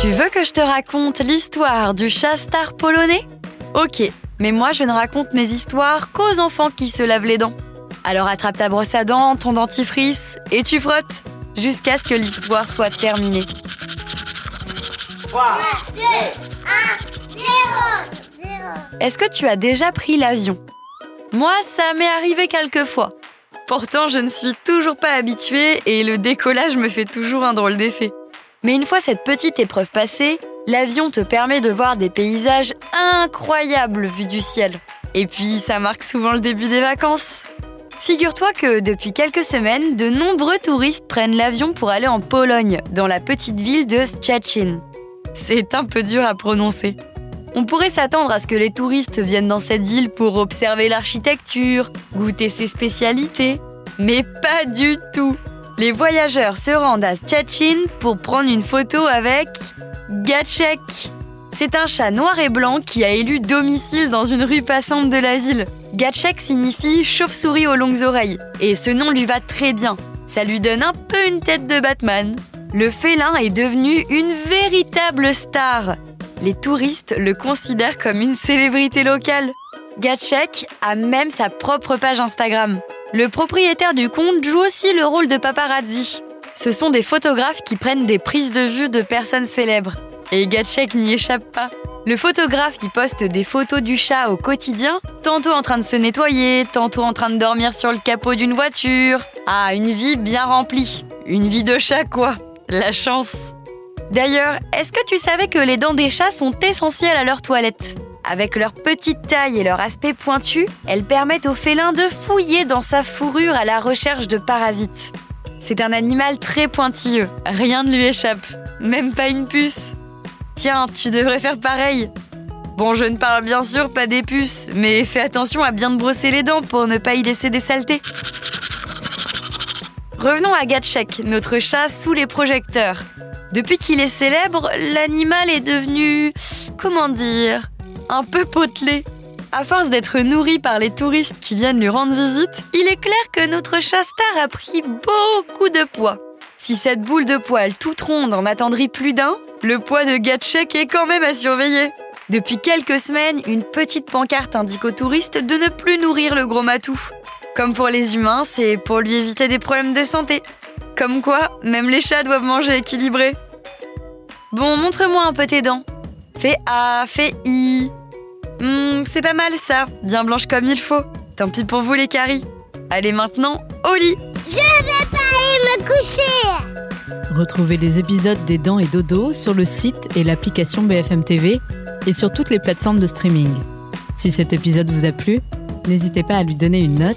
Tu veux que je te raconte l'histoire du chat star polonais? Ok, mais moi je ne raconte mes histoires qu'aux enfants qui se lavent les dents. Alors attrape ta brosse à dents, ton dentifrice et tu frottes jusqu'à ce que l'histoire soit terminée. 3, Est-ce que tu as déjà pris l'avion? Moi, ça m'est arrivé quelques fois. Pourtant, je ne suis toujours pas habituée et le décollage me fait toujours un drôle d'effet. Mais une fois cette petite épreuve passée, l'avion te permet de voir des paysages incroyables vus du ciel. Et puis, ça marque souvent le début des vacances. Figure-toi que depuis quelques semaines, de nombreux touristes prennent l'avion pour aller en Pologne, dans la petite ville de Szczecin. C'est un peu dur à prononcer. On pourrait s'attendre à ce que les touristes viennent dans cette ville pour observer l'architecture, goûter ses spécialités. Mais pas du tout. Les voyageurs se rendent à Szczecin pour prendre une photo avec Gatchek. C'est un chat noir et blanc qui a élu domicile dans une rue passante de la ville. Gatchek signifie chauve-souris aux longues oreilles, et ce nom lui va très bien. Ça lui donne un peu une tête de Batman. Le félin est devenu une véritable star. Les touristes le considèrent comme une célébrité locale. Gatchek a même sa propre page Instagram. Le propriétaire du compte joue aussi le rôle de paparazzi. Ce sont des photographes qui prennent des prises de vue de personnes célèbres. Et Gatchek n'y échappe pas. Le photographe y poste des photos du chat au quotidien, tantôt en train de se nettoyer, tantôt en train de dormir sur le capot d'une voiture. Ah, une vie bien remplie. Une vie de chat, quoi. La chance. D'ailleurs, est-ce que tu savais que les dents des chats sont essentielles à leur toilette? Avec leur petite taille et leur aspect pointu, elles permettent au félin de fouiller dans sa fourrure à la recherche de parasites. C'est un animal très pointilleux, rien ne lui échappe, même pas une puce. Tiens, tu devrais faire pareil. Bon, je ne parle bien sûr pas des puces, mais fais attention à bien te brosser les dents pour ne pas y laisser des saletés. Revenons à Gatchek, notre chat sous les projecteurs. Depuis qu'il est célèbre, l'animal est devenu, comment dire, un peu potelé. À force d'être nourri par les touristes qui viennent lui rendre visite, il est clair que notre chat star a pris beaucoup de poids. Si cette boule de poil toute ronde en attendrit plus d'un, le poids de Gatchek est quand même à surveiller. Depuis quelques semaines, une petite pancarte indique aux touristes de ne plus nourrir le gros matou. Comme pour les humains, c'est pour lui éviter des problèmes de santé. Comme quoi, même les chats doivent manger équilibré. Bon, montre-moi un peu tes dents. Fais A, fais I. Hmm, c'est pas mal ça, bien blanche comme il faut. Tant pis pour vous les caries. Allez maintenant, au lit. Je vais pas aller me coucher. Retrouvez les épisodes des Dents et Dodo sur le site et l'application BFM TV et sur toutes les plateformes de streaming. Si cet épisode vous a plu, n'hésitez pas à lui donner une note,